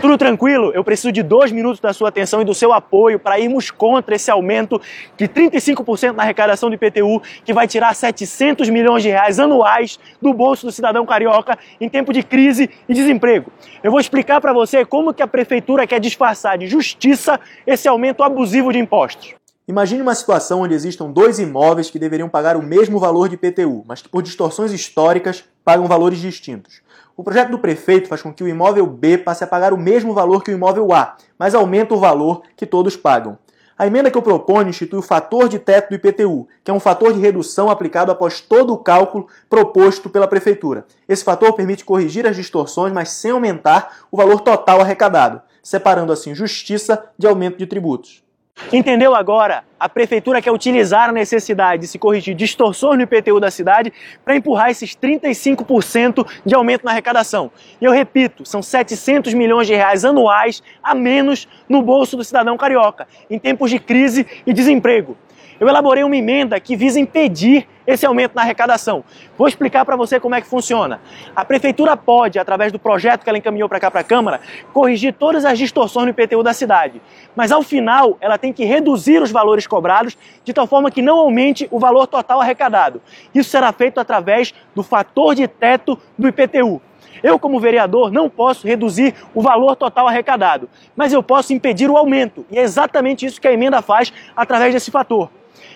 Tudo tranquilo? Eu preciso de dois minutos da sua atenção e do seu apoio para irmos contra esse aumento de 35% na arrecadação do IPTU, que vai tirar 700 milhões de reais anuais do bolso do cidadão carioca em tempo de crise e desemprego. Eu vou explicar para você como que a prefeitura quer disfarçar de justiça esse aumento abusivo de impostos. Imagine uma situação onde existam dois imóveis que deveriam pagar o mesmo valor de IPTU, mas que por distorções históricas pagam valores distintos. O projeto do prefeito faz com que o imóvel B passe a pagar o mesmo valor que o imóvel A, mas aumenta o valor que todos pagam. A emenda que eu proponho institui o fator de teto do IPTU, que é um fator de redução aplicado após todo o cálculo proposto pela Prefeitura. Esse fator permite corrigir as distorções, mas sem aumentar o valor total arrecadado, separando assim justiça de aumento de tributos. Entendeu agora? A prefeitura quer utilizar a necessidade de se corrigir distorções no IPTU da cidade para empurrar esses 35% de aumento na arrecadação. E eu repito, são 700 milhões de reais anuais a menos no bolso do cidadão carioca, em tempos de crise e desemprego eu elaborei uma emenda que visa impedir esse aumento na arrecadação. Vou explicar para você como é que funciona. A prefeitura pode, através do projeto que ela encaminhou para cá para a Câmara, corrigir todas as distorções no IPTU da cidade. Mas ao final, ela tem que reduzir os valores cobrados de tal forma que não aumente o valor total arrecadado. Isso será feito através do fator de teto do IPTU. Eu, como vereador, não posso reduzir o valor total arrecadado, mas eu posso impedir o aumento. E é exatamente isso que a emenda faz através desse fator.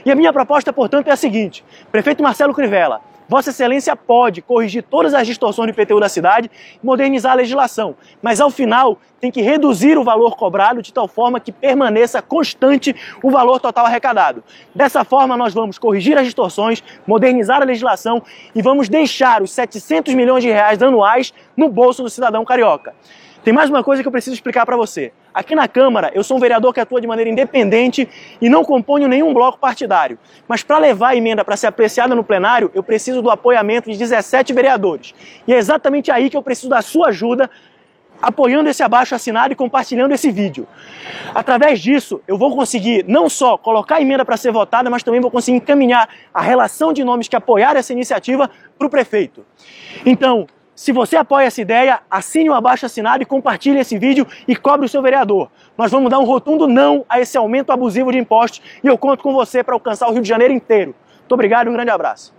E a minha proposta, portanto, é a seguinte: prefeito Marcelo Crivella, Vossa Excelência pode corrigir todas as distorções do IPTU da cidade e modernizar a legislação, mas ao final tem que reduzir o valor cobrado de tal forma que permaneça constante o valor total arrecadado. Dessa forma, nós vamos corrigir as distorções, modernizar a legislação e vamos deixar os 700 milhões de reais anuais no bolso do cidadão carioca. Tem mais uma coisa que eu preciso explicar para você. Aqui na Câmara, eu sou um vereador que atua de maneira independente e não componho nenhum bloco partidário. Mas para levar a emenda para ser apreciada no plenário, eu preciso do apoiamento de 17 vereadores. E é exatamente aí que eu preciso da sua ajuda apoiando esse abaixo assinado e compartilhando esse vídeo. Através disso, eu vou conseguir não só colocar a emenda para ser votada, mas também vou conseguir encaminhar a relação de nomes que apoiaram essa iniciativa para o prefeito. Então, se você apoia essa ideia, assine o abaixo assinado e compartilhe esse vídeo e cobre o seu vereador. Nós vamos dar um rotundo não a esse aumento abusivo de impostos e eu conto com você para alcançar o Rio de Janeiro inteiro. Muito obrigado e um grande abraço.